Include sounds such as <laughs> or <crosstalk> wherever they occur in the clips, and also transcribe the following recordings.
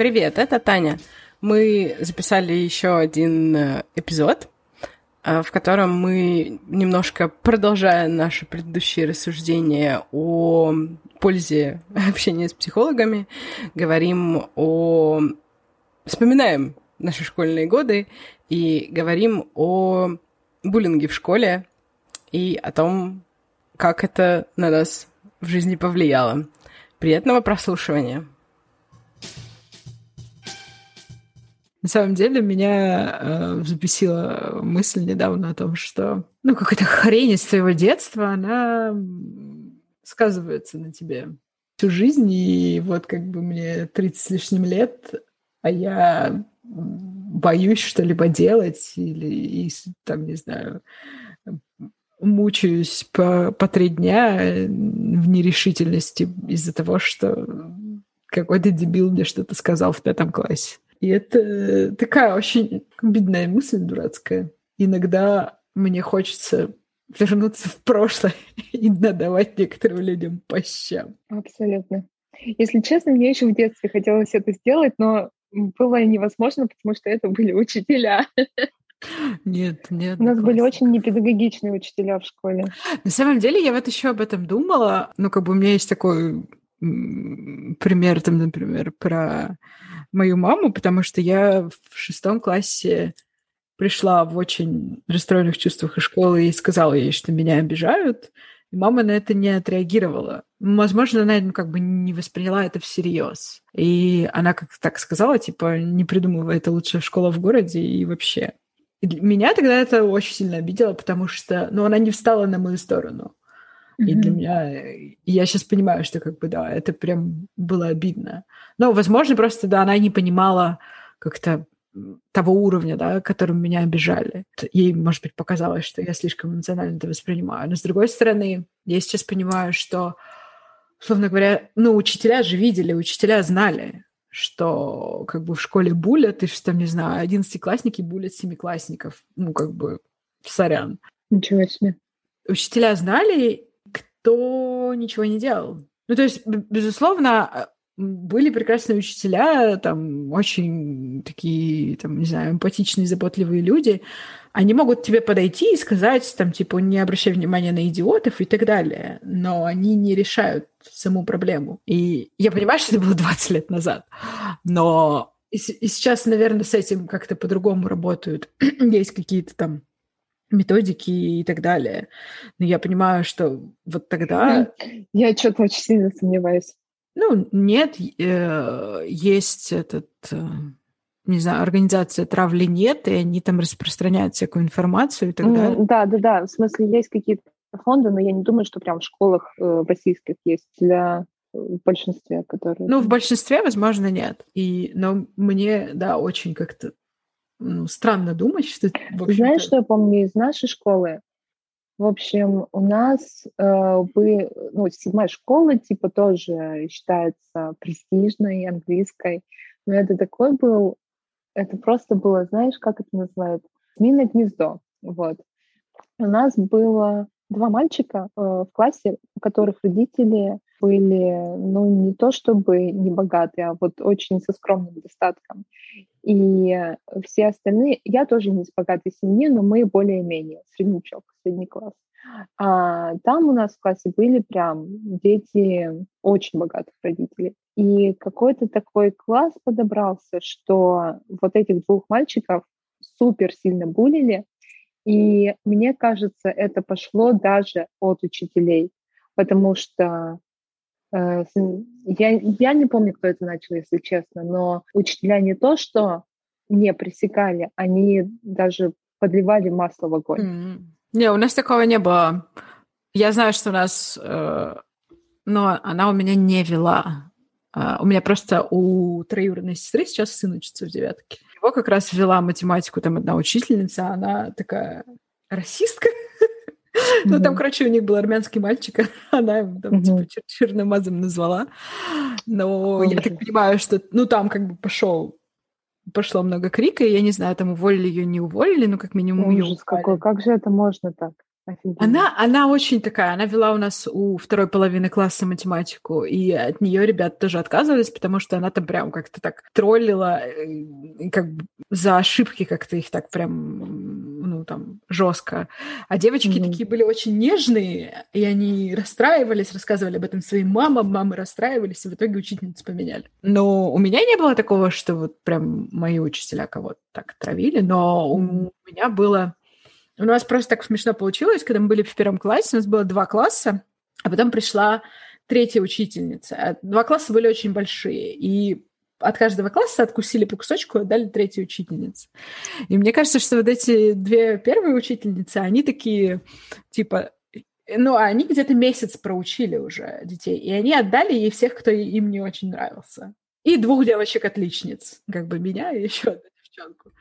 Привет, это Таня. Мы записали еще один э, эпизод, э, в котором мы немножко продолжая наши предыдущие рассуждения о пользе общения с психологами, говорим о... Вспоминаем наши школьные годы и говорим о буллинге в школе и о том, как это на нас в жизни повлияло. Приятного прослушивания! На самом деле меня э, взбесила мысль недавно о том, что ну какая-то хрень из твоего детства, она сказывается на тебе всю жизнь, и вот как бы мне 30 с лишним лет, а я боюсь что-либо делать или, и, там, не знаю, мучаюсь по, по три дня в нерешительности из-за того, что какой-то дебил мне что-то сказал в пятом классе. И это такая очень бедная мысль дурацкая. Иногда мне хочется вернуться в прошлое <laughs> и надавать некоторым людям по щам. Абсолютно. Если честно, мне еще в детстве хотелось это сделать, но было невозможно, потому что это были учителя. Нет, нет. У нас были очень непедагогичные учителя в школе. На самом деле, я вот еще об этом думала. Ну, как бы у меня есть такой пример, там, например, про мою маму, потому что я в шестом классе пришла в очень расстроенных чувствах из школы и сказала ей, что меня обижают. И мама на это не отреагировала. Возможно, она ну, как бы не восприняла это всерьез. И она как так сказала, типа, не придумывай, это лучшая школа в городе и вообще. И меня тогда это очень сильно обидело, потому что, ну, она не встала на мою сторону. И для меня, я сейчас понимаю, что как бы, да, это прям было обидно. Но, возможно, просто, да, она не понимала как-то того уровня, да, которым меня обижали. Ей, может быть, показалось, что я слишком эмоционально это воспринимаю. Но, с другой стороны, я сейчас понимаю, что, условно говоря, ну, учителя же видели, учителя знали, что как бы в школе булят, и что, там, не знаю, одиннадцатиклассники булят семиклассников. Ну, как бы, сорян. Ничего себе. Учителя знали, кто ничего не делал. Ну, то есть, безусловно, были прекрасные учителя, там, очень такие, там, не знаю, эмпатичные, заботливые люди. Они могут тебе подойти и сказать, там, типа, не обращай внимания на идиотов и так далее, но они не решают саму проблему. И я понимаю, что это было 20 лет назад, но и, и сейчас, наверное, с этим как-то по-другому работают. <clears throat> Есть какие-то там методики и так далее. Но я понимаю, что вот тогда... <laughs> Я что-то очень сильно сомневаюсь. Ну, нет, э, есть этот, э, не знаю, организация травли нет, и они там распространяют всякую информацию и так далее. Да, да, да. В смысле, есть какие-то фонды, но я не думаю, что прям в школах э, российских есть для в большинстве, которые... Ну, в большинстве, возможно, нет. И, но мне, да, очень как-то ну, странно думать, что... Знаешь, что я помню из нашей школы? В общем, у нас э, бы, ну, седьмая школа, типа, тоже считается престижной, английской. Но это такой был, это просто было, знаешь, как это называют? Змеиное гнездо. Вот. У нас было два мальчика э, в классе, у которых родители были, ну, не то чтобы не богатые, а вот очень со скромным достатком. И все остальные, я тоже не из богатой семьи, но мы более-менее среднячок, средний класс. А там у нас в классе были прям дети очень богатых родителей. И какой-то такой класс подобрался, что вот этих двух мальчиков супер сильно булили, и мне кажется, это пошло даже от учителей, потому что э, я, я не помню, кто это начал, если честно, но учителя не то, что не пресекали, они даже подливали масло в огонь. Mm-hmm. Не, у нас такого не было. Я знаю, что у нас, э, но она у меня не вела. Э, у меня просто у троюродной сестры сейчас сын учится в девятке его как раз вела математику там одна учительница, она такая расистка. Ну, там, короче, у них был армянский мальчик, <laughs> она его там, типа, черномазом назвала. Но я так понимаю, что, ну, там как бы пошел пошло много крика, и я не знаю, там уволили ее, не уволили, но как минимум Ужас какой, как же это можно так? Она, она очень такая, она вела у нас у второй половины класса математику, и от нее ребята тоже отказывались, потому что она там прям как-то так троллила, э, как бы за ошибки как-то их так прям, ну, там, жестко. А девочки mm-hmm. такие были очень нежные, и они расстраивались, рассказывали об этом своим мамам, мамы расстраивались, и в итоге учительницу поменяли. Но у меня не было такого, что вот прям мои учителя кого-то так травили, но у меня было у нас просто так смешно получилось, когда мы были в первом классе, у нас было два класса, а потом пришла третья учительница. Два класса были очень большие, и от каждого класса откусили по кусочку и отдали третью учительнице. И мне кажется, что вот эти две первые учительницы, они такие, типа, ну, они где-то месяц проучили уже детей, и они отдали ей всех, кто им не очень нравился. И двух девочек-отличниц, как бы меня и еще одну девчонку.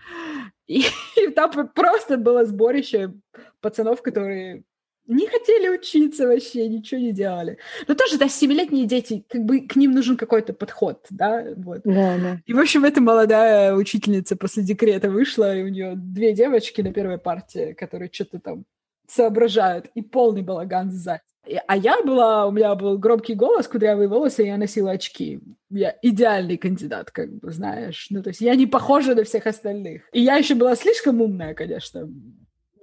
И, <laughs> и там просто было сборище пацанов, которые не хотели учиться вообще, ничего не делали. Но тоже, да, семилетние дети, как бы к ним нужен какой-то подход, да, вот. Да, да. И, в общем, эта молодая учительница после декрета вышла, и у нее две девочки на первой партии, которые что-то там соображают, и полный балаган сзади. А я была, у меня был громкий голос, кудрявые волосы, и я носила очки. Я идеальный кандидат, как бы, знаешь. Ну, то есть я не похожа на всех остальных. И я еще была слишком умная, конечно.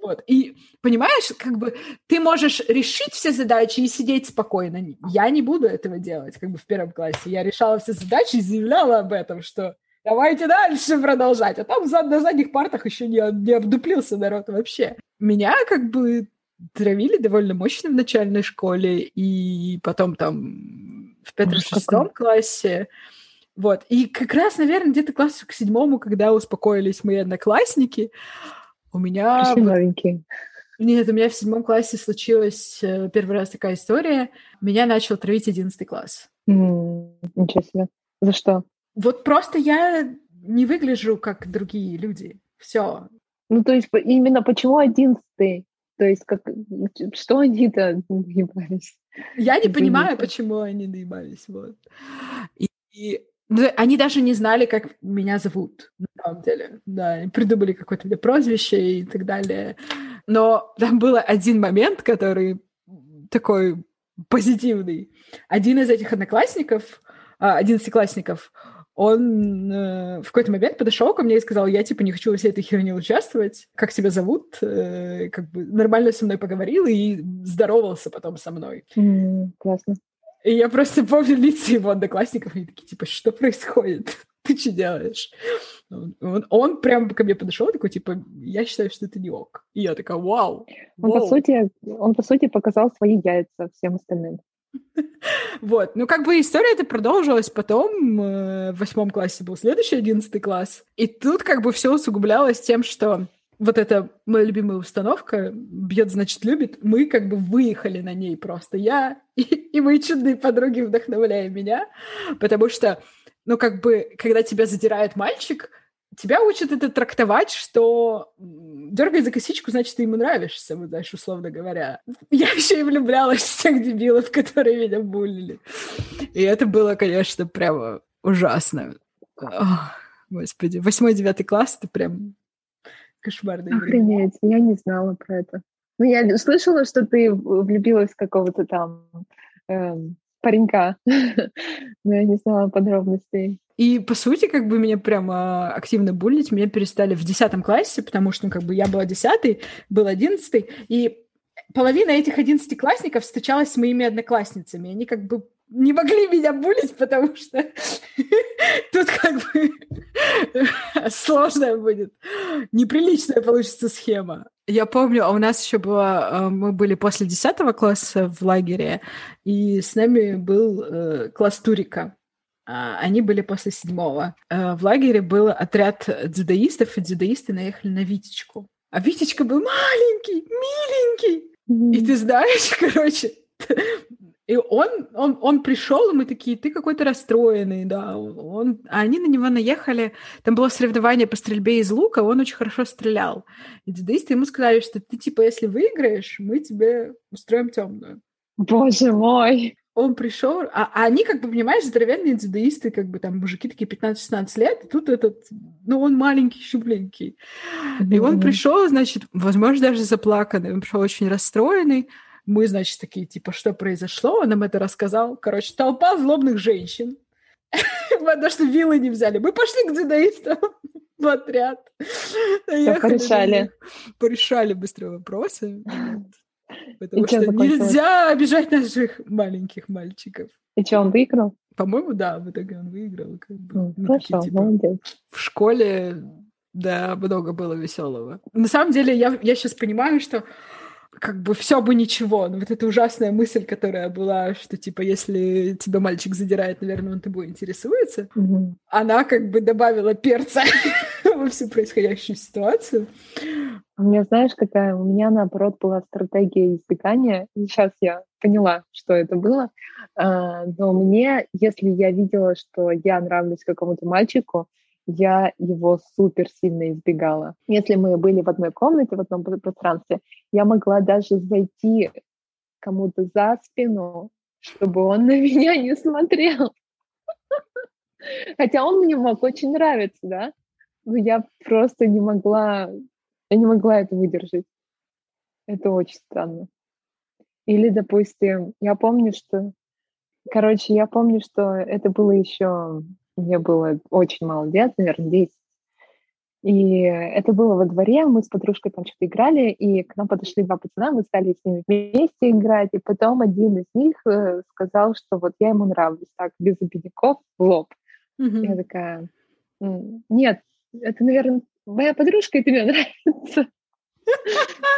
Вот. И понимаешь, как бы ты можешь решить все задачи и сидеть спокойно. Я не буду этого делать, как бы в первом классе. Я решала все задачи и заявляла об этом, что давайте дальше продолжать. А там на задних партах еще не, не обдуплился народ вообще. Меня как бы травили довольно мощно в начальной школе, и потом там в пятом-шестом классе. Вот. И как раз, наверное, где-то классу к седьмому, когда успокоились мои одноклассники, у меня... новенькие. Нет, у меня в седьмом классе случилась э, первый раз такая история. Меня начал травить одиннадцатый класс. Mm, ничего себе. За что? Вот просто я не выгляжу, как другие люди. Все. Ну, то есть именно почему одиннадцатый? То есть как, что они-то доебались? Я не понимаю, почему они доебались. Вот. И, и они даже не знали, как меня зовут, на самом деле. Да, придумали какое-то мне прозвище и так далее. Но там был один момент, который такой позитивный. Один из этих одноклассников, а, одиннадцатиклассников, он э, в какой-то момент подошел ко мне и сказал, я, типа, не хочу во всей этой херне участвовать, как тебя зовут, э, как бы нормально со мной поговорил и здоровался потом со мной. Mm, классно. И я просто помню лица его одноклассников, они такие, типа, что происходит? <laughs> Ты что делаешь? Он, он прям ко мне подошел, такой, типа, я считаю, что это не ок. И я такая, вау. Он, по сути, он, по сути, показал свои яйца всем остальным. <laughs> Вот, ну как бы история это продолжилась потом, э, в восьмом классе был следующий, одиннадцатый класс, и тут как бы все усугублялось тем, что вот эта моя любимая установка «бьет, значит, любит», мы как бы выехали на ней просто. Я и, и мои чудные подруги вдохновляя меня, потому что, ну, как бы, когда тебя задирает мальчик, тебя учат это трактовать, что дергай за косичку, значит, ты ему нравишься, вот, знаешь, условно говоря. Я еще и влюблялась в тех дебилов, которые меня булили. И это было, конечно, прямо ужасно. Ох, господи, восьмой-девятый класс, это прям кошмарный Охренеть, я не знала про это. Ну, я слышала, что ты влюбилась в какого-то там эм, паренька, <laughs> но я не знала подробностей. И, по сути, как бы меня прямо активно булить, меня перестали в десятом классе, потому что, ну, как бы я была десятый, был одиннадцатый, и половина этих одиннадцатиклассников встречалась с моими одноклассницами. Они как бы не могли меня булить, потому что <laughs> тут как бы <laughs> сложная будет, неприличная получится схема. Я помню, а у нас еще было, э, мы были после 10 класса в лагере, и с нами был э, класс Турика. А, они были после седьмого. Э, в лагере был отряд дзюдоистов, и дзюдоисты наехали на Витечку. А Витечка был маленький, миленький. И ты знаешь, <laughs> короче, и он, он, он пришел, и мы такие, ты какой-то расстроенный, да. Он, а они на него наехали. Там было соревнование по стрельбе из лука, он очень хорошо стрелял. И дзюдоисты ему сказали, что ты, типа, если выиграешь, мы тебе устроим темную. Боже мой! он пришел, а, а они, как бы, понимаешь, здоровенные дзюдоисты, как бы там мужики такие 15-16 лет, и тут этот, ну, он маленький, щупленький. Mm-hmm. И он пришел, значит, возможно, даже заплаканный, он пришел очень расстроенный. Мы, значит, такие, типа, что произошло? Он нам это рассказал. Короче, толпа злобных женщин. <laughs> Потому что вилы не взяли. Мы пошли к дзюдоистам в отряд. Порешали. Порешали быстрые вопросы. Потому и что нельзя обижать наших маленьких мальчиков. И что, он выиграл? По-моему, да, в итоге он выиграл. Как бы. Ну, ну, хорошо, такие, типа, молодец. В школе, да, много было веселого. На самом деле, я, я сейчас понимаю, что как бы все бы ничего. Но вот эта ужасная мысль, которая была, что типа если тебя мальчик задирает, наверное, он тобой интересуется, mm-hmm. она как бы добавила перца <laughs> во всю происходящую ситуацию. У меня, знаешь, какая? У меня, наоборот, была стратегия избегания. Сейчас я поняла, что это было. А, но мне, если я видела, что я нравлюсь какому-то мальчику, я его супер сильно избегала. Если мы были в одной комнате, в одном пространстве, я могла даже зайти кому-то за спину, чтобы он <laughs> на меня не смотрел. Хотя он мне мог очень нравиться, да? Но я просто не могла, я не могла это выдержать. Это очень странно. Или, допустим, я помню, что... Короче, я помню, что это было еще мне было очень мало лет, наверное, 10. И это было во дворе, мы с подружкой там что-то играли, и к нам подошли два пацана, мы стали с ними вместе играть, и потом один из них э, сказал, что вот я ему нравлюсь, так, без обидников, в лоб. Mm-hmm. Я такая, нет, это, наверное, моя подружка, и ты мне <laughs> нравится.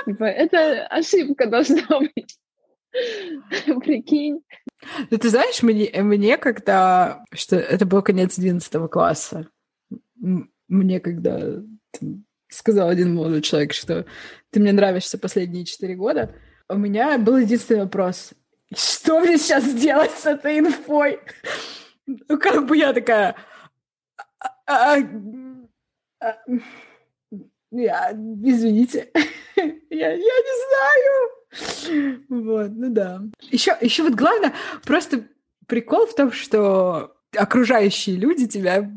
Типа, это ошибка должна <laughs> быть. <laughs> Прикинь. Ну, ты знаешь, мне, мне когда... Что это был конец 11 класса. Мне когда сказал один молодой человек, что ты мне нравишься последние четыре года, у меня был единственный вопрос. Что мне сейчас делать с этой инфой? Ну, как бы я такая... А, а, а, я, извините, <laughs> я, я не знаю. Вот, ну да. Еще, еще вот главное, просто прикол в том, что окружающие люди тебя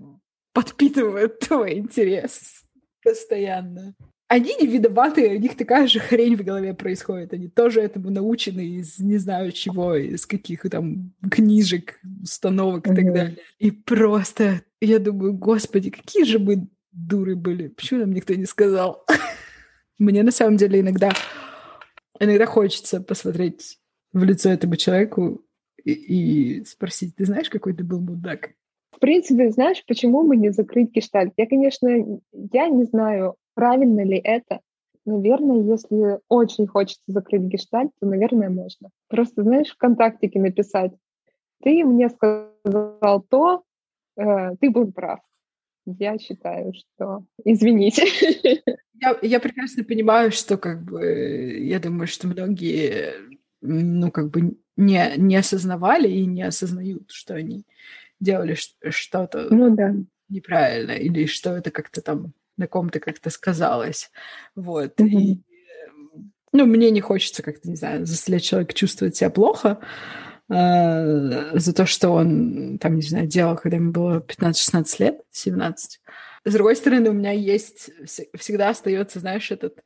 подпитывают <laughs> твой интерес постоянно. Они не виноваты, у них такая же хрень в голове происходит. Они тоже этому научены из не знаю чего, из каких там книжек, установок и так далее. И просто я думаю, господи, какие же мы дуры были. Почему нам никто не сказал? <laughs> Мне на самом деле иногда иногда хочется посмотреть в лицо этому человеку и, и спросить, ты знаешь, какой ты был мудак? В принципе, знаешь, почему бы не закрыть гештальт? Я, конечно, я не знаю, правильно ли это. Наверное, если очень хочется закрыть гештальт, то, наверное, можно. Просто, знаешь, в ВКонтактике написать, ты мне сказал то, э, ты был прав. Я считаю, что... Извините. <laughs> Я, я прекрасно понимаю, что как бы я думаю, что многие ну как бы не, не осознавали и не осознают, что они делали что-то ну, да. неправильно или что это как-то там на ком-то как-то сказалось. Вот. Mm-hmm. И, ну, мне не хочется как-то, не знаю, заставлять человека чувствовать себя плохо, э, за то, что он, там, не знаю, делал, когда ему было 15-16 лет, 17. С другой стороны, у меня есть, всегда остается, знаешь, этот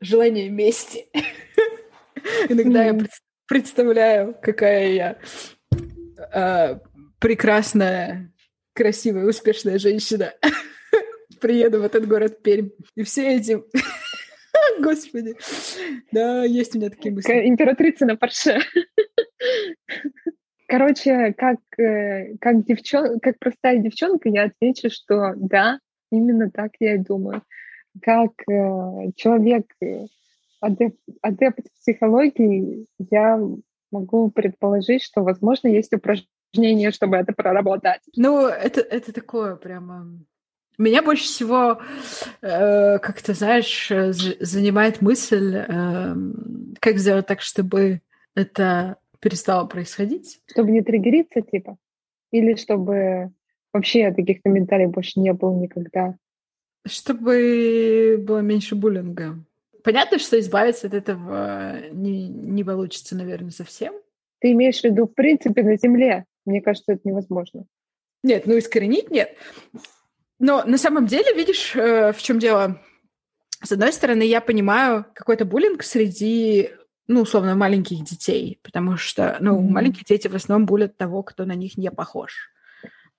желание мести. <laughs> Иногда я представляю, какая я а, прекрасная, красивая, успешная женщина. <laughs> Приеду в этот город Пермь. И все эти... <laughs> Господи. Да, есть у меня такие мысли. Императрица на парше. <laughs> Короче, как, э, как, девчон, как простая девчонка, я отвечу, что да, именно так я и думаю. Как э, человек, э, адепт, адепт психологии, я могу предположить, что, возможно, есть упражнение, чтобы это проработать. Ну, это, это такое прямо... Меня больше всего, э, как ты знаешь, э, занимает мысль, э, как сделать так, чтобы это перестало происходить. Чтобы не триггериться, типа? Или чтобы вообще таких комментариев больше не было никогда? Чтобы было меньше буллинга. Понятно, что избавиться от этого не, не получится, наверное, совсем. Ты имеешь в виду, в принципе, на Земле? Мне кажется, это невозможно. Нет, ну искоренить нет. Но на самом деле, видишь, э, в чем дело? С одной стороны, я понимаю какой-то буллинг среди, ну, условно, маленьких детей, потому что, ну, mm-hmm. маленькие дети в основном булят того, кто на них не похож.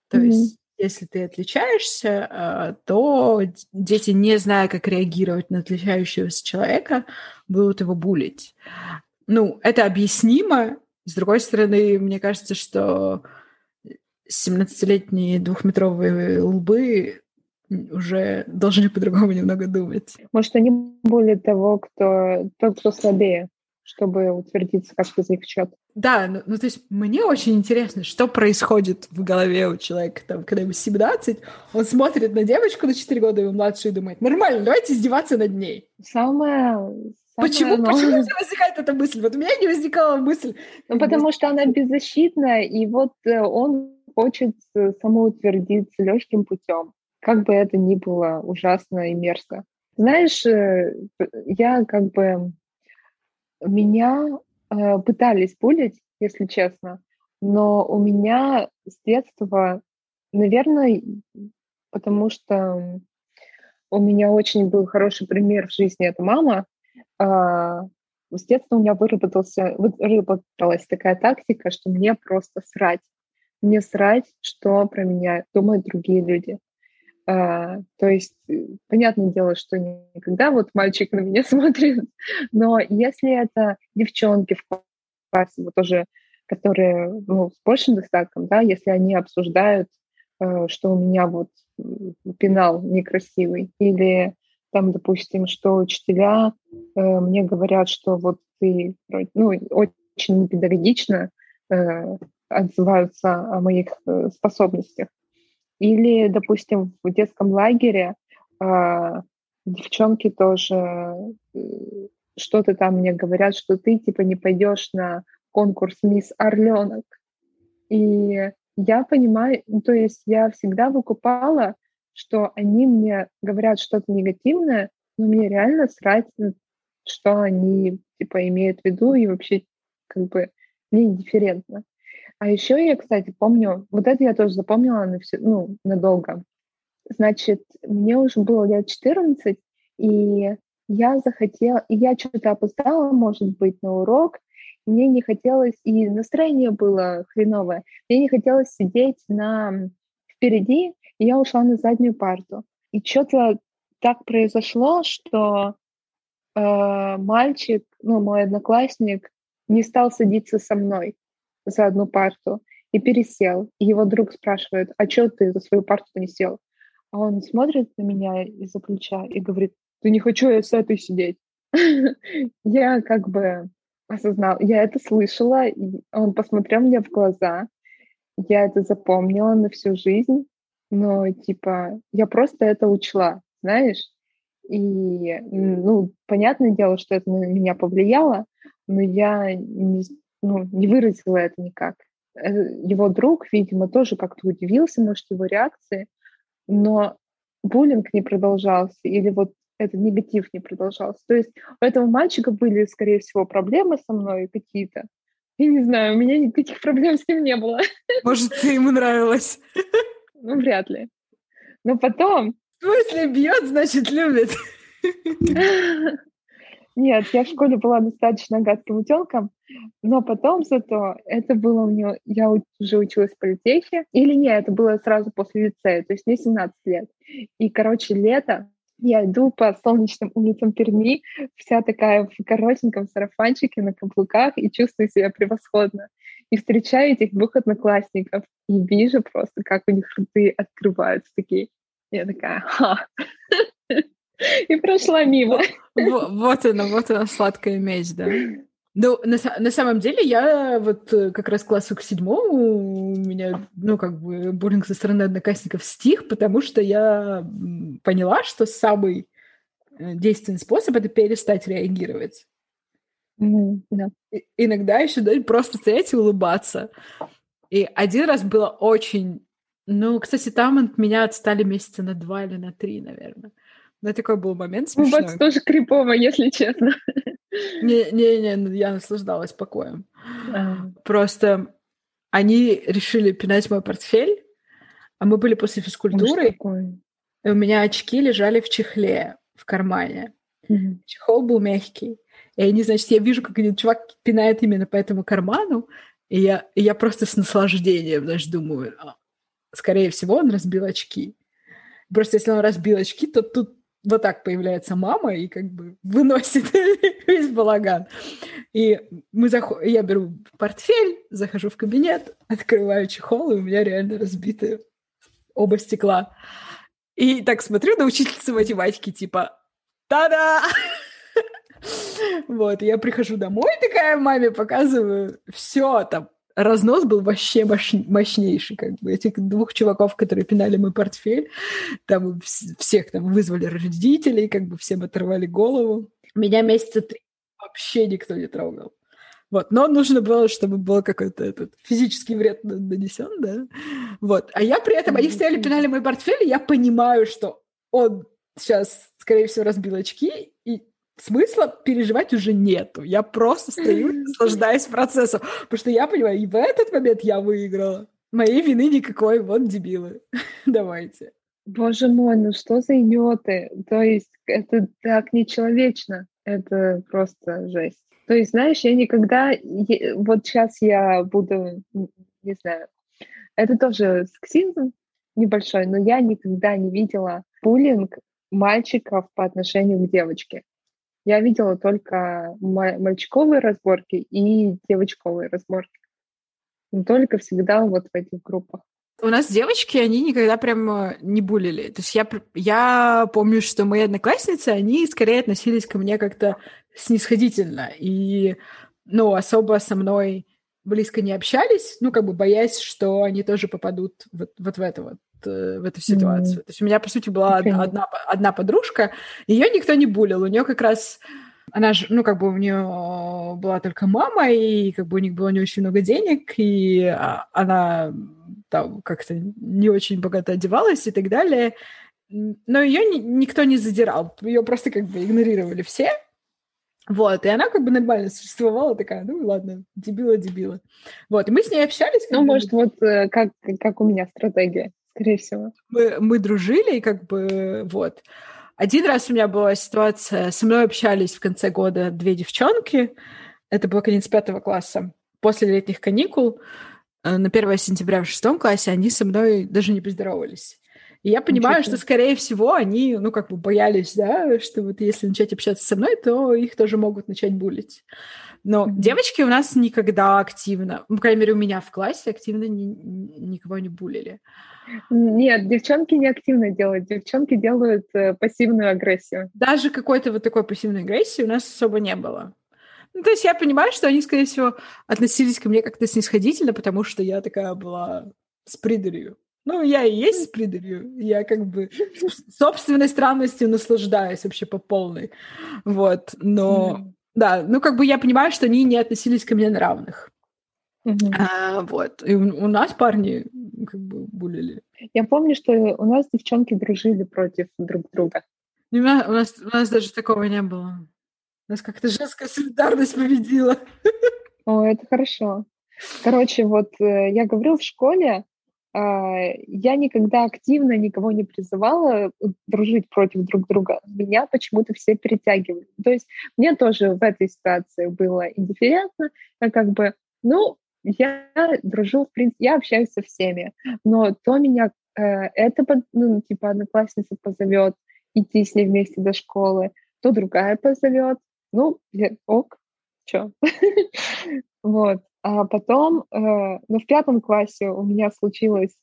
То mm-hmm. есть, если ты отличаешься, э, то дети, не зная, как реагировать на отличающегося человека, будут его булить. Ну, это объяснимо. С другой стороны, мне кажется, что 17-летние двухметровые лбы уже должны по-другому немного думать. Может, они более того, кто тот, кто слабее, чтобы утвердиться как-то за их счет. Да, ну, ну то есть мне очень интересно, что происходит в голове у человека, там, когда ему 17, он смотрит на девочку на 4 года, и младшую, и думает, нормально, давайте издеваться над ней. Самое Почему, оно... почему у тебя возникает эта мысль? Вот у меня не возникала мысль. Ну, потому что она беззащитная, и вот э, он хочет самоутвердиться легким путем, как бы это ни было ужасно и мерзко. Знаешь, э, я как бы... Меня э, пытались булить, если честно, но у меня с детства, наверное, потому что у меня очень был хороший пример в жизни, это мама, э, с детства у меня выработалась такая тактика, что мне просто срать мне срать, что про меня думают другие люди. А, то есть, э, понятное дело, что никогда вот мальчик на меня <laughs> смотрит, но если это девчонки в классе, вот тоже, которые ну, с большим достатком, да, если они обсуждают, э, что у меня вот пенал некрасивый, или там, допустим, что учителя э, мне говорят, что вот ты ну, очень педагогично отзываются о моих э, способностях. Или, допустим, в детском лагере э, девчонки тоже э, что-то там мне говорят, что ты типа не пойдешь на конкурс Мисс Орленок. И я понимаю, ну, то есть я всегда выкупала, что они мне говорят что-то негативное, но мне реально срать, что они типа имеют в виду, и вообще как бы мне индифферентно. А еще я, кстати, помню, вот это я тоже запомнила на все, ну, надолго. Значит, мне уже было лет 14, и я захотела, и я что-то опоздала, может быть, на урок, мне не хотелось, и настроение было хреновое, мне не хотелось сидеть на впереди, и я ушла на заднюю парту. И что-то так произошло, что э, мальчик, ну, мой одноклассник, не стал садиться со мной за одну парту и пересел. И его друг спрашивает, а что ты за свою парту не сел? А он смотрит на меня из-за плеча и говорит, ты не хочу я с этой сидеть. <laughs> Я как бы осознал, я это слышала, он посмотрел мне в глаза, я это запомнила на всю жизнь, но типа я просто это учла, знаешь, и ну понятное дело, что это на меня повлияло, но я не, ну, не выразила это никак. Э, его друг, видимо, тоже как-то удивился, может, его реакции, но буллинг не продолжался, или вот этот негатив не продолжался. То есть у этого мальчика были, скорее всего, проблемы со мной какие-то. Я не знаю, у меня никаких <laughs> проблем с ним не было. Может, ты ему нравилась? <laughs> Ну, вряд ли. Но потом... В смысле, бьет, значит, любит. <laughs> Нет, я в школе была достаточно гадким утенком, но потом зато это было у меня, я уже училась в политехе, или нет, это было сразу после лицея, то есть мне 17 лет. И, короче, лето, я иду по солнечным улицам Перми, вся такая в коротеньком сарафанчике на каблуках и чувствую себя превосходно. И встречаю этих двух одноклассников, и вижу просто, как у них рты открываются такие. Я такая, ха, <laughs> и прошла мимо. Вот она, вот она сладкая месть, да. Ну, на, на самом деле, я вот э, как раз классу к седьмому у меня, ну, как бы, буллинг со стороны одноклассников стих, потому что я поняла, что самый э, действенный способ — это перестать реагировать. Mm-hmm, да. И, иногда еще да, просто стоять и улыбаться. И один раз было очень... Ну, кстати, там от меня отстали месяца на два или на три, наверное. Ну, такой был момент смешной. У вас тоже крипово, если честно. Не-не-не, ну, я наслаждалась покоем. А. Просто они решили пинать мой портфель, а мы были после физкультуры, и у меня очки лежали в чехле в кармане. Mm-hmm. Чехол был мягкий. И они, значит, я вижу, как один чувак пинает именно по этому карману, и я, и я просто с наслаждением, значит, думаю, «А, скорее всего, он разбил очки. Просто если он разбил очки, то тут вот так появляется мама и как бы выносит <laughs> весь балаган. И мы заход... я беру портфель, захожу в кабинет, открываю чехол, и у меня реально разбиты оба стекла. И так смотрю на учительницу математики, типа, та-да! <laughs> Вот, я прихожу домой, такая маме показываю, все, там, разнос был вообще мощнейший, как бы, этих двух чуваков, которые пинали мой портфель, там всех там вызвали родителей, как бы всем оторвали голову. Меня месяца три вообще никто не трогал. Вот, но нужно было, чтобы был какой-то этот физический вред нанесен, да. Вот. А я при этом, они стояли, пинали мой портфель, и я понимаю, что он сейчас, скорее всего, разбил очки, смысла переживать уже нету. Я просто стою, наслаждаюсь процессом. Потому что я понимаю, и в этот момент я выиграла. Моей вины никакой, вот дебилы. <laughs> Давайте. Боже мой, ну что за идиоты? То есть это так нечеловечно. Это просто жесть. То есть, знаешь, я никогда... Вот сейчас я буду, не знаю, это тоже сексизм небольшой, но я никогда не видела буллинг мальчиков по отношению к девочке. Я видела только мальчиковые разборки и девочковые разборки. Но только всегда вот в этих группах. У нас девочки, они никогда прям э, не булили. То есть я, я помню, что мои одноклассницы, они скорее относились ко мне как-то снисходительно. И, ну, особо со мной близко не общались, ну, как бы боясь, что они тоже попадут вот, вот в это вот в эту ситуацию. Mm-hmm. То есть у меня, по сути, была okay. одна, одна подружка, ее никто не булил. У нее как раз она же, ну, как бы у нее была только мама, и как бы у них было не очень много денег, и а, она там как-то не очень богато одевалась и так далее. Но ее ни, никто не задирал, ее просто как бы игнорировали все. Вот, и она как бы нормально существовала, такая, ну ладно, дебила-дебила. Вот, и мы с ней общались. Ну, может, вот э, как, как у меня стратегия скорее всего. Мы, мы дружили, и как бы вот. Один раз у меня была ситуация, со мной общались в конце года две девчонки, это был конец пятого класса, после летних каникул, э, на 1 сентября в шестом классе они со мной даже не поздоровались. И я понимаю, что, скорее всего, они, ну, как бы боялись, да, что вот если начать общаться со мной, то их тоже могут начать булить. Но mm-hmm. девочки у нас никогда активно, ну, по крайней мере, у меня в классе активно ни, никого не булили. Нет, девчонки не активно делают, девчонки делают э, пассивную агрессию. Даже какой-то вот такой пассивной агрессии у нас особо не было. Ну, то есть я понимаю, что они, скорее всего, относились ко мне как-то снисходительно, потому что я такая была с придурью. Ну, я и есть с придурью. Я как бы <laughs> собственной странностью наслаждаюсь вообще по полной. Вот, но... Mm. Да, ну как бы я понимаю, что они не относились ко мне на равных. Mm-hmm. А, вот. И у, у нас парни как бы булили. Я помню, что у нас девчонки дружили против друг друга. У нас, у нас, у нас даже такого не было. У нас как-то женская солидарность победила. О, это хорошо. Короче, вот э, я говорю в школе, я никогда активно никого не призывала дружить против друг друга. Меня почему-то все перетягивали. То есть мне тоже в этой ситуации было индифферентно. Я как бы, ну, я дружу, в принципе, я общаюсь со всеми, но то меня э, это, ну, типа, одноклассница позовет идти с ней вместе до школы, то другая позовет. Ну, я, ок, чё. <laughs> Вот. А потом, э, ну, в пятом классе у меня случилось,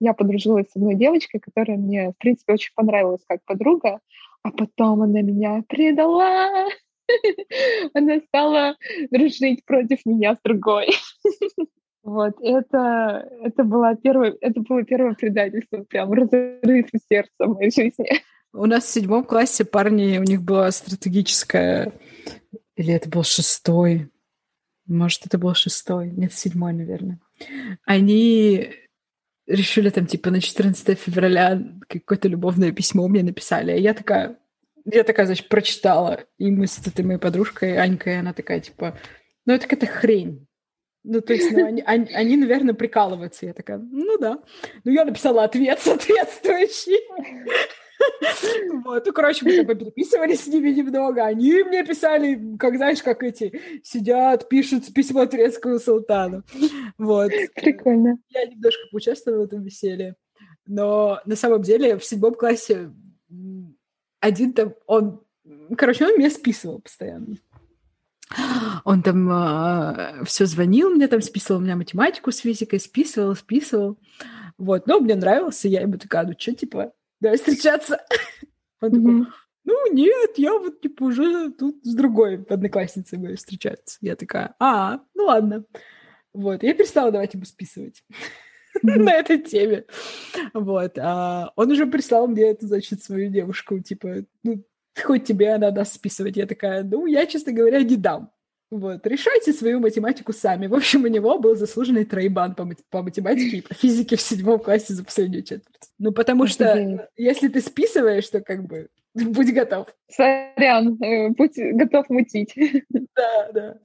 я подружилась с одной девочкой, которая мне, в принципе, очень понравилась как подруга, а потом она меня предала. <laughs> Она стала дружить против меня с другой. <laughs> Вот, это, это, было первое, это было первое предательство, прям разрыв сердца в моей жизни. У нас в седьмом классе парни, у них была стратегическая... Или это был шестой? Может, это был шестой? Нет, седьмой, наверное. Они решили там, типа, на 14 февраля какое-то любовное письмо мне написали. И я такая, я такая, значит, прочитала. И мы с этой моей подружкой Анькой, она такая, типа, ну это какая-то хрень. Ну, то есть, ну, они, они, они, наверное, прикалываются. Я такая, ну да. Ну, я написала ответ <laughs> соответствующий. <laughs> Вот, ну, короче, мы там переписывались с ними немного. Они мне писали, как, знаешь, как эти сидят, пишут письмо турецкому султану. Вот. Прикольно. Я немножко поучаствовала в этом веселье. Но на самом деле в седьмом классе один там, он, короче, он меня списывал постоянно. Он там э, а, все звонил мне, там списывал у меня математику с физикой, списывал, списывал. Вот, но мне нравился, я ему такая, ну что, типа, давай встречаться. <laughs> Он такой, ну нет, я вот, типа, уже тут с другой одноклассницей буду встречаться. Я такая, а, ну ладно. Вот, я перестала давать ему списывать <laughs> на этой теме. Вот, а он уже прислал мне эту, значит, свою девушку, типа, ну, хоть тебе она даст списывать. Я такая, ну, я, честно говоря, не дам. Вот, решайте свою математику сами. В общем, у него был заслуженный тройбан по, мат- по математике и по физике в седьмом классе за последнюю четверть. Ну, потому что если ты списываешь, то как бы <laughs> будь готов. Сорян, э, будь готов мутить. <laughs> Да, да.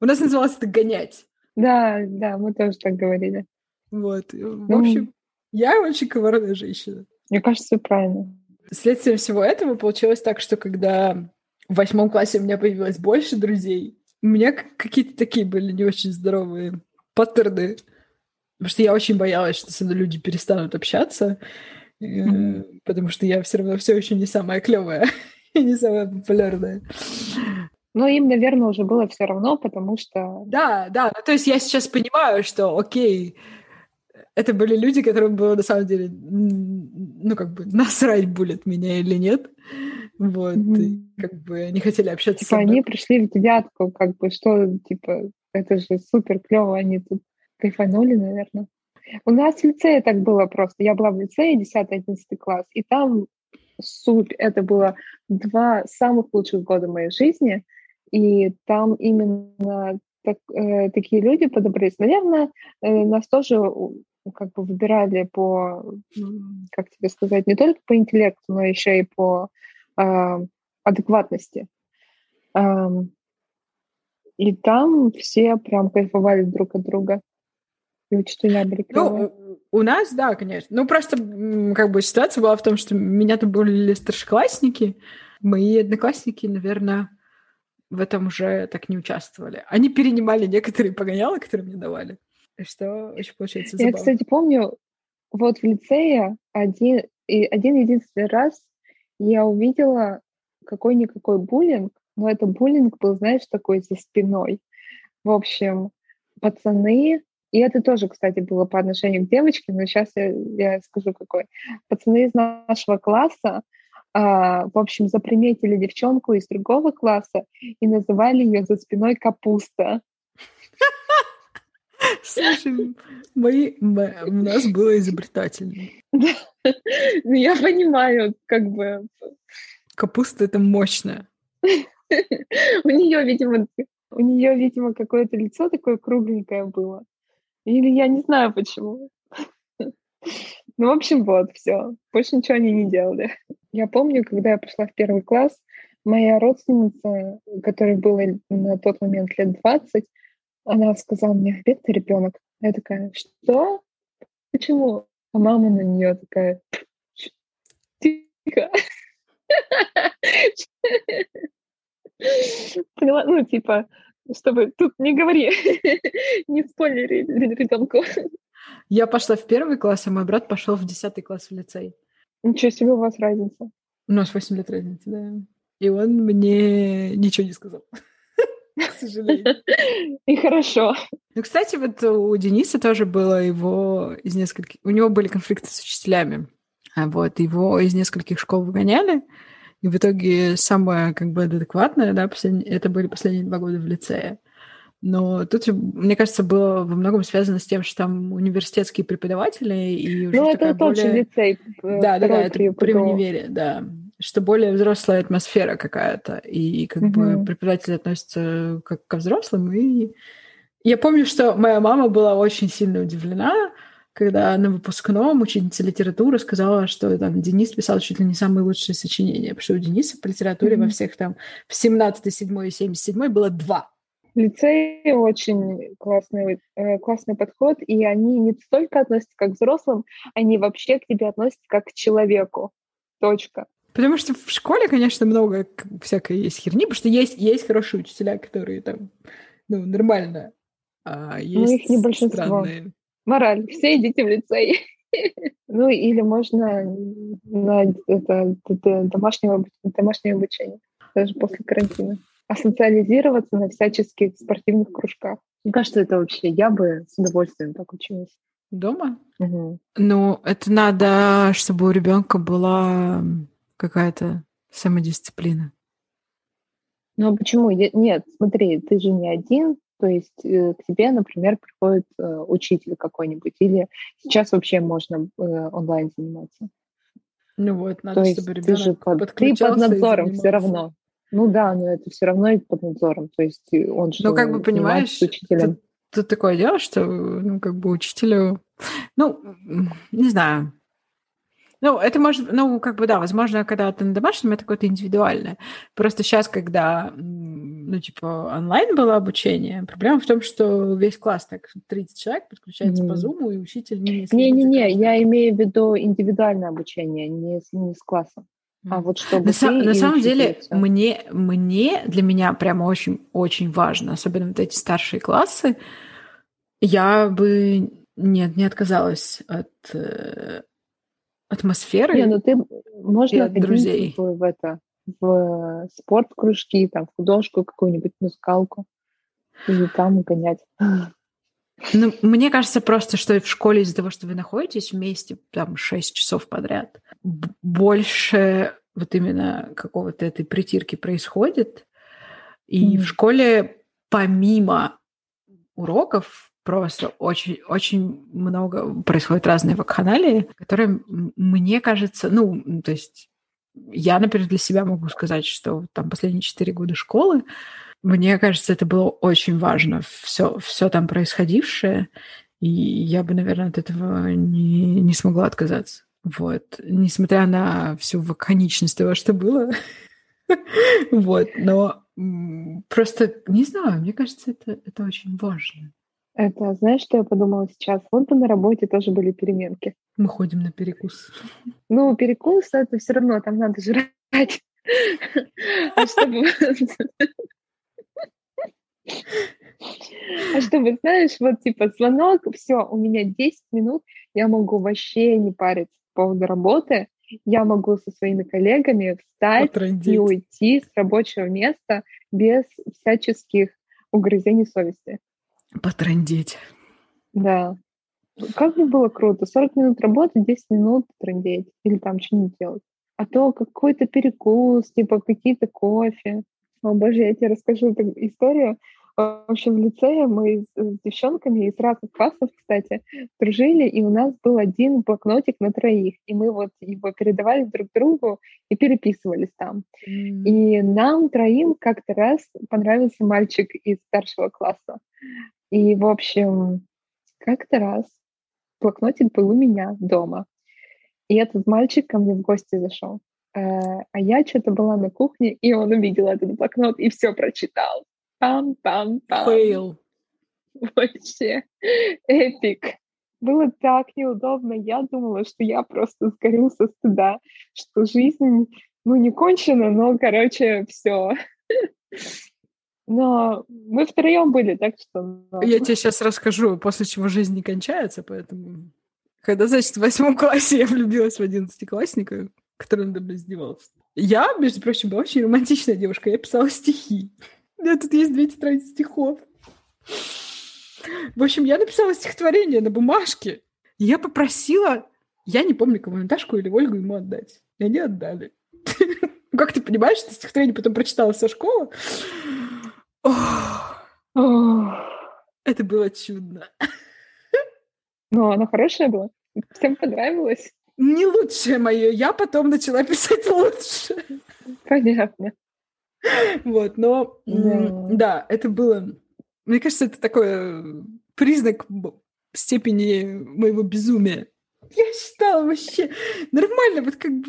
У нас называлось это «гонять». Да, да, мы тоже так говорили. Вот, в общем, я очень коварная женщина. Мне кажется, правильно. Следствием всего этого получилось так, что когда в восьмом классе у меня появилось больше друзей, у меня какие-то такие были не очень здоровые паттерны. Потому что я очень боялась, что со мной люди перестанут общаться, mm-hmm. потому что я все равно все еще не самая клевая <laughs> и не самая популярная. Но им, наверное, уже было все равно, потому что... Да, да. Ну, то есть я сейчас понимаю, что, окей, это были люди, которым было на самом деле, ну, как бы, насрать будет меня или нет. Вот, mm-hmm. и, как бы они хотели общаться типа, с они пришли в девятку, как бы, что, типа, это же супер клево, они тут кайфанули, наверное. У нас в лицее так было просто. Я была в лицее 10-11 класс, и там супер, это было два самых лучших года моей жизни, и там именно так, э, такие люди подобрались. Наверное, э, нас тоже как бы выбирали по, как тебе сказать, не только по интеллекту, но еще и по адекватности. И там все прям кайфовали друг от друга. И учителя были клевые. Ну, у нас, да, конечно. Ну, просто как бы ситуация была в том, что меня-то были старшеклассники, мои одноклассники, наверное, в этом уже так не участвовали. Они перенимали некоторые погонялы, которые мне давали что очень получается забавно. Я, кстати, помню, вот в лицее один, и один единственный раз я увидела какой-никакой буллинг, но это буллинг был, знаешь, такой за спиной. В общем, пацаны, и это тоже, кстати, было по отношению к девочке, но сейчас я, я скажу какой. Пацаны из нашего класса, а, в общем, заприметили девчонку из другого класса и называли ее за спиной капуста. Слушай, мои, у нас было изобретательно. Ну, я понимаю, как бы... Капуста — это мощно. У нее, видимо, у нее, видимо, какое-то лицо такое кругленькое было. Или я не знаю почему. Ну, в общем, вот, все. Больше ничего они не делали. Я помню, когда я пришла в первый класс, моя родственница, которой было на тот момент лет 20, она сказала мне, бедный ребенок. Я такая, что? Почему? А мама на нее такая, тихо. Поняла? Ну, типа, чтобы тут не говори, <laughs> не спойлери ребенку. Я пошла в первый класс, а мой брат пошел в десятый класс в лицей. Ничего себе у вас разница. У нас 8 лет разница, да. И он мне ничего не сказал к сожалению. <laughs> И хорошо. Ну, кстати, вот у Дениса тоже было его из нескольких... У него были конфликты с учителями. А вот его из нескольких школ выгоняли. И в итоге самое как бы адекватное, да, послед... это были последние два года в лицее. Но тут, мне кажется, было во многом связано с тем, что там университетские преподаватели и уже Ну, это тот более... же лицей. Э, да, да, да, это при универе, да что более взрослая атмосфера какая-то, и как mm-hmm. бы преподаватели относятся как ко взрослым. И я помню, что моя мама была очень сильно удивлена, когда на выпускном ученица литературы сказала, что там Денис писал чуть ли не самые лучшие сочинения, потому что у Дениса по литературе mm-hmm. во всех там в 17 7 и 77 было два. В лицее очень классный, э, классный подход, и они не столько относятся как к взрослым, они вообще к тебе относятся как к человеку. Точка. Потому что в школе, конечно, много всякой есть херни, потому что есть, есть хорошие учителя, которые там, ну, нормально, а есть ну, их не большинство. странные. Мораль. Все идите в лицей. Ну, или можно на это, это домашнее, домашнее обучение, даже после карантина. А социализироваться на всяческих спортивных кружках. Мне кажется, это вообще я бы с удовольствием так училась. Дома? Угу. Ну, это надо, чтобы у ребенка была какая-то самодисциплина. Ну а почему? Нет, смотри, ты же не один, то есть э, к тебе, например, приходит э, учитель какой-нибудь, или сейчас вообще можно э, онлайн заниматься. Ну вот, надо, То чтобы ребенок ты же под, ты под надзором все равно. Ну да, но это все равно под надзором. То есть он же. Ну как бы понимаешь, учителем. Тут, тут такое дело, что ну как бы учителю, ну не знаю, ну, это может, ну, как бы, да, возможно, когда ты на домашнем, это какое-то индивидуальное. Просто сейчас, когда, ну, типа, онлайн было обучение, проблема в том, что весь класс, так, 30 человек подключается mm-hmm. по Zoom, и учитель не... Не-не-не, я имею в виду индивидуальное обучение, не, не с классом. А вот чтобы на, са- на самом деле мне мне для меня прямо очень очень важно, особенно вот эти старшие классы. Я бы нет не отказалась от э, атмосферы. Не, ну ты можно от друзей в, это в спорт кружки, там в художку какую-нибудь музыкалку или там гонять. Ну, мне кажется просто, что в школе из-за того, что вы находитесь вместе там 6 часов подряд, больше вот именно какого-то этой притирки происходит. И mm-hmm. в школе помимо уроков просто очень, очень много происходит разные вакханалии, которые, мне кажется, ну, то есть я, например, для себя могу сказать, что там последние четыре года школы, мне кажется, это было очень важно, все, все там происходившее, и я бы, наверное, от этого не, не смогла отказаться. Вот. Несмотря на всю вакханичность того, что было. <laughs> Вот. Но просто, не знаю, мне кажется, это, это очень важно. Это, знаешь, что я подумала сейчас? Бы на работе тоже были переменки. Мы ходим на перекус. Ну, перекус — это все равно, там надо жрать. <laughs> А чтобы... А чтобы, знаешь, вот типа звонок, все, у меня 10 минут, я могу вообще не париться по поводу работы, я могу со своими коллегами встать Потрандить. и уйти с рабочего места без всяческих угрызений совести. Потрандеть. Да. Как бы было круто. 40 минут работы, 10 минут трындеть. Или там что-нибудь делать. А то какой-то перекус, типа какие-то кофе. О, боже, я тебе расскажу эту историю. В общем, в лицее мы с девчонками из разных классов, кстати, дружили, и у нас был один блокнотик на троих, и мы вот его передавали друг другу и переписывались там. Mm-hmm. И нам троим как-то раз понравился мальчик из старшего класса. И, в общем, как-то раз блокнотик был у меня дома. И этот мальчик ко мне в гости зашел. Э, а я что-то была на кухне, и он увидел этот блокнот и все прочитал. Пам-пам-пам. Фейл. <laughs> Вообще. Эпик. Было так неудобно. Я думала, что я просто сгорю со стыда, что жизнь, ну, не кончена, но, короче, все. <laughs> Но мы втроем были, так что... Я тебе сейчас расскажу, после чего жизнь не кончается, поэтому... Когда, значит, в восьмом классе я влюбилась в одиннадцатиклассника, который надо мной издевался. Я, между прочим, была очень романтичная девушка. Я писала стихи. Меня тут есть две тетради стихов. В общем, я написала стихотворение на бумажке. И я попросила, я не помню, кому Наташку или Ольгу ему отдать. И они отдали. <laughs> Как ты понимаешь, что стихотворение потом прочитала вся школа? Это было чудно. <laughs> Ну, оно хорошее было? Всем понравилось? Не лучшее мое. Я потом начала <laughs> писать лучше. Понятно. Вот, но да. да, это было... Мне кажется, это такой э, признак степени моего безумия. Я считала вообще нормально, вот как бы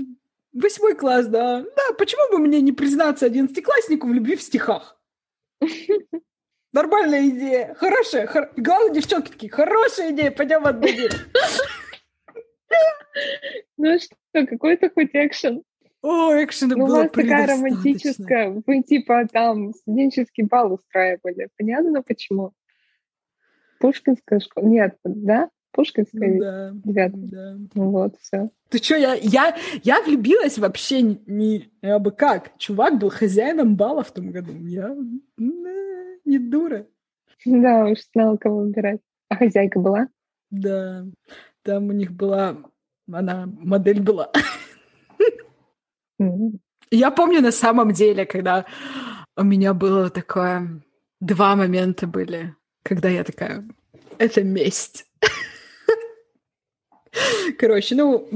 восьмой класс, да. Да, почему бы мне не признаться одиннадцатикласснику в любви в стихах? <laughs> Нормальная идея. Хорошая. Хор... Главное, девчонки такие, хорошая идея, пойдем отдадим. <laughs> Ну что, какой-то хоть экшен. О, экшена ну, было у вас такая романтическая. Вы типа там студенческий бал устраивали. Понятно почему? Пушкинская школа. Нет, да? Пушкинская да, девятка. Да. Ну вот, все. Ты что, я, я, я влюбилась вообще не, не абы как. Чувак был хозяином бала в том году. Я не дура. Да, уж знала, кого выбирать. А хозяйка была? Да, там у них была, она модель была. Я помню на самом деле, когда у меня было такое... Два момента были, когда я такая, это месть. Короче, ну,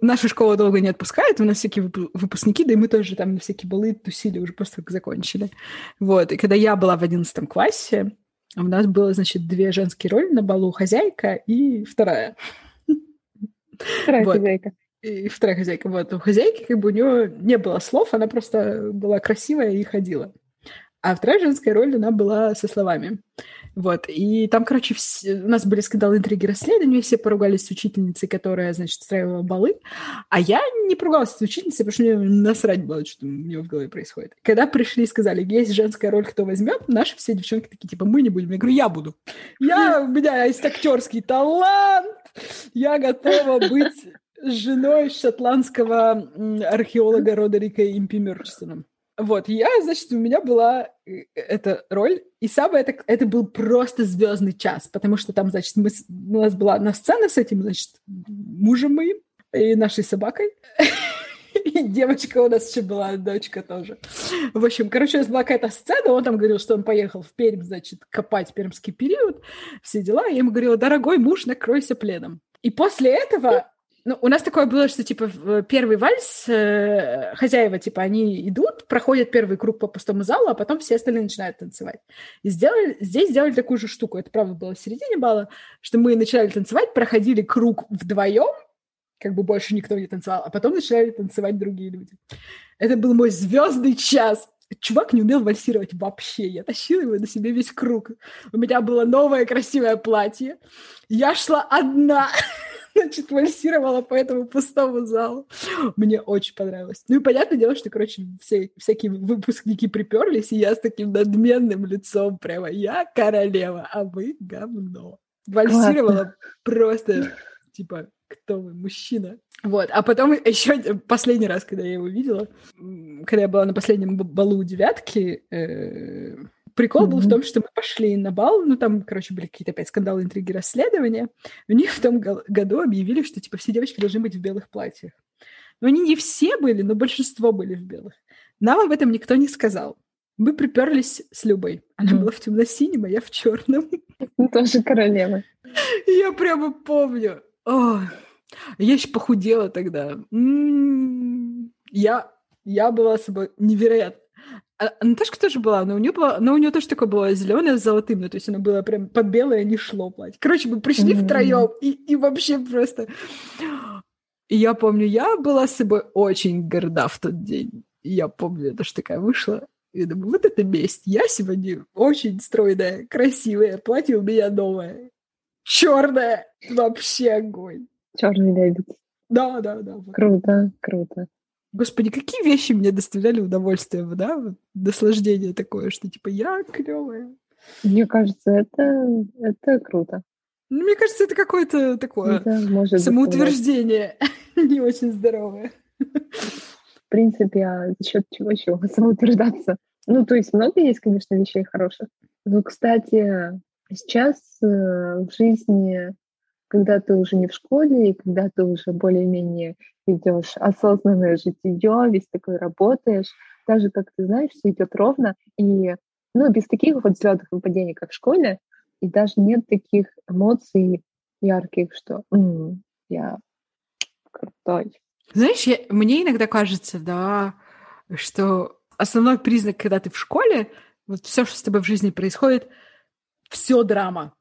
наша школа долго не отпускает, у нас всякие выпускники, да и мы тоже там на всякие балы тусили уже после как закончили. Вот, и когда я была в одиннадцатом классе, у нас было, значит, две женские роли на балу, хозяйка и вторая. Вторая вот. хозяйка и вторая хозяйка. Вот у хозяйки как бы у нее не было слов, она просто была красивая и ходила. А вторая женская роль, она была со словами. Вот. И там, короче, все... у нас были скандалы, интриги, расследования, все поругались с учительницей, которая, значит, устраивала балы. А я не поругалась с учительницей, потому что мне насрать было, что у нее в голове происходит. Когда пришли и сказали, есть женская роль, кто возьмет, наши все девчонки такие, типа, мы не будем. Я говорю, я буду. Я, у меня есть актерский талант, я готова быть женой шотландского археолога Родерика Импи. Вот, я, значит, у меня была э, эта роль, и самое это, это был просто звездный час, потому что там, значит, мы, у нас была на сцена с этим, значит, мужем моим и нашей собакой. <laughs> И девочка у нас еще была, дочка тоже. В общем, короче, у нас была какая-то сцена, он там говорил, что он поехал в Пермь, значит, копать пермский период, все дела. Я ему говорила, дорогой муж, накройся пледом. И после этого ну, у нас такое было, что, типа, первый вальс, э, хозяева, типа, они идут, проходят первый круг по пустому залу, а потом все остальные начинают танцевать. И сделали, здесь сделали такую же штуку, это, правда, было в середине бала, что мы начинали танцевать, проходили круг вдвоем, как бы больше никто не танцевал, а потом начинали танцевать другие люди. Это был мой звездный час. Чувак не умел вальсировать вообще. Я тащила его на себе весь круг. У меня было новое красивое платье. Я шла одна. <laughs> <laughs> значит, вальсировала по этому пустому залу. Мне очень понравилось. Ну и понятное дело, что, короче, все, всякие выпускники приперлись, и я с таким надменным лицом прямо, я королева, а вы говно. Вальсировала Классно. просто, типа, кто вы, мужчина. Вот, а потом еще последний раз, когда я его видела, когда я была на последнем балу девятки, э, Прикол mm-hmm. был в том, что мы пошли на бал, ну там, короче, были какие-то опять скандалы, интриги, расследования. У них в том году объявили, что типа все девочки должны быть в белых платьях. Но они не все были, но большинство были в белых. Нам об этом никто не сказал. Мы приперлись с Любой. Она mm-hmm. была в темно-синем, а я в черном. Ну, тоже королева. Я прямо помню. О, я еще похудела тогда. М-м-м. Я, я была собой невероятно а Наташка тоже была, но у нее была, но у нее тоже такое было зеленое с золотым, ну, то есть оно было прям под белое не шло платье. Короче, мы пришли mm-hmm. втроем и, и вообще просто... И я помню, я была с собой очень горда в тот день. И я помню, я тоже такая вышла, и думаю, вот это месть. Я сегодня очень стройная, красивая, платье у меня новое. Черное. Вообще огонь. Черный лебедь. Да, да, да. Круто, круто. Господи, какие вещи мне доставляли удовольствие, да, наслаждение такое, что типа я клевая. Мне кажется, это, это круто. Ну, мне кажется, это какое-то такое это может самоутверждение <laughs> не очень здоровое. В принципе, а за счет чего еще <laughs> самоутверждаться? Ну, то есть много есть, конечно, вещей хороших. Но, кстати, сейчас э, в жизни когда ты уже не в школе, и когда ты уже более-менее идешь осознанное житие, весь такой работаешь, даже, как ты знаешь, все идет ровно, и ну, без таких вот взлетов и падений, как в школе, и даже нет таких эмоций ярких, что м-м, я крутой. Знаешь, я, мне иногда кажется, да, что основной признак, когда ты в школе, вот все, что с тобой в жизни происходит, все драма.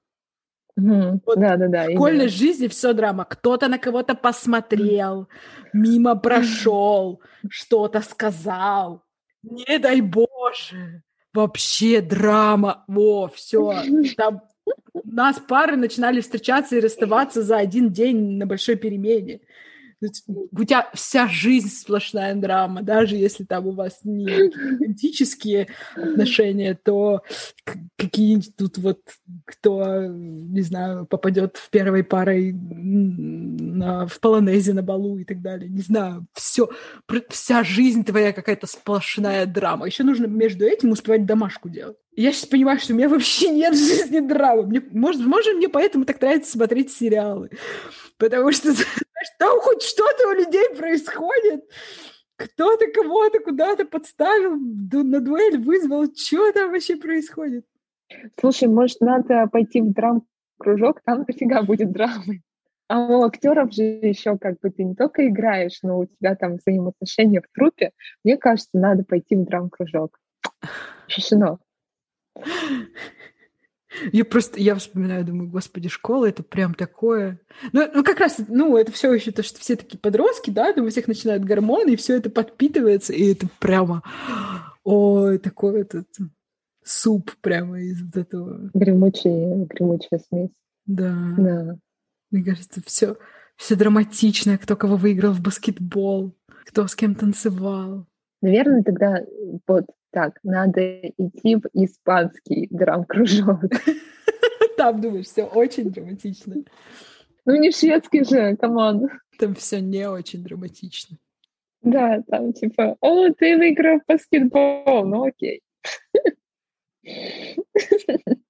Угу. Вот да, да, да. В школьной именно. жизни все драма. Кто-то на кого-то посмотрел, мимо прошел, что-то сказал. Не дай Боже. вообще драма. Во, все. Там у нас пары начинали встречаться и расставаться за один день на большой перемене. У тебя вся жизнь сплошная драма, даже если там у вас не романтические отношения, то какие-нибудь тут вот кто, не знаю, попадет в первой парой на, в полонезе на балу и так далее. Не знаю, все, вся жизнь твоя какая-то сплошная драма. Еще нужно между этим успевать домашку делать. Я сейчас понимаю, что у меня вообще нет в <laughs> жизни драмы. Мне, может, может, мне поэтому так нравится смотреть сериалы. Потому что <laughs> что хоть что-то у людей происходит. Кто-то кого-то куда-то подставил, на дуэль вызвал. Что там вообще происходит? Слушай, может, надо пойти в драм-кружок, там дофига будет драмы. А у актеров же еще как бы ты не только играешь, но у тебя там взаимоотношения в трупе. Мне кажется, надо пойти в драм-кружок. Решено. Я просто, я вспоминаю, думаю, господи, школа это прям такое. Ну, ну как раз, ну, это все еще то, что все такие подростки, да, там у всех начинают гормоны, и все это подпитывается, и это прямо, ой, такой этот суп прямо из вот этого. Гремучая, гремучая смесь. Да. Да. Мне кажется, все, все драматично, кто кого выиграл в баскетбол, кто с кем танцевал. Наверное, тогда вот так, надо идти в испанский драм-кружок. <laughs> Там, думаешь, все очень драматично. Ну, не шведский же, come on. Там все не очень драматично. Да, там типа, о, ты выиграл в баскетбол, ну окей. <laughs>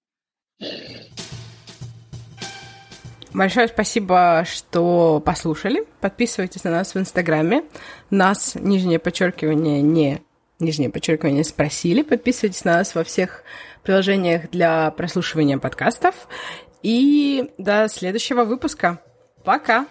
Большое спасибо, что послушали. Подписывайтесь на нас в Инстаграме. Нас, нижнее подчеркивание, не нижнее подчеркивание, спросили. Подписывайтесь на нас во всех приложениях для прослушивания подкастов. И до следующего выпуска. Пока!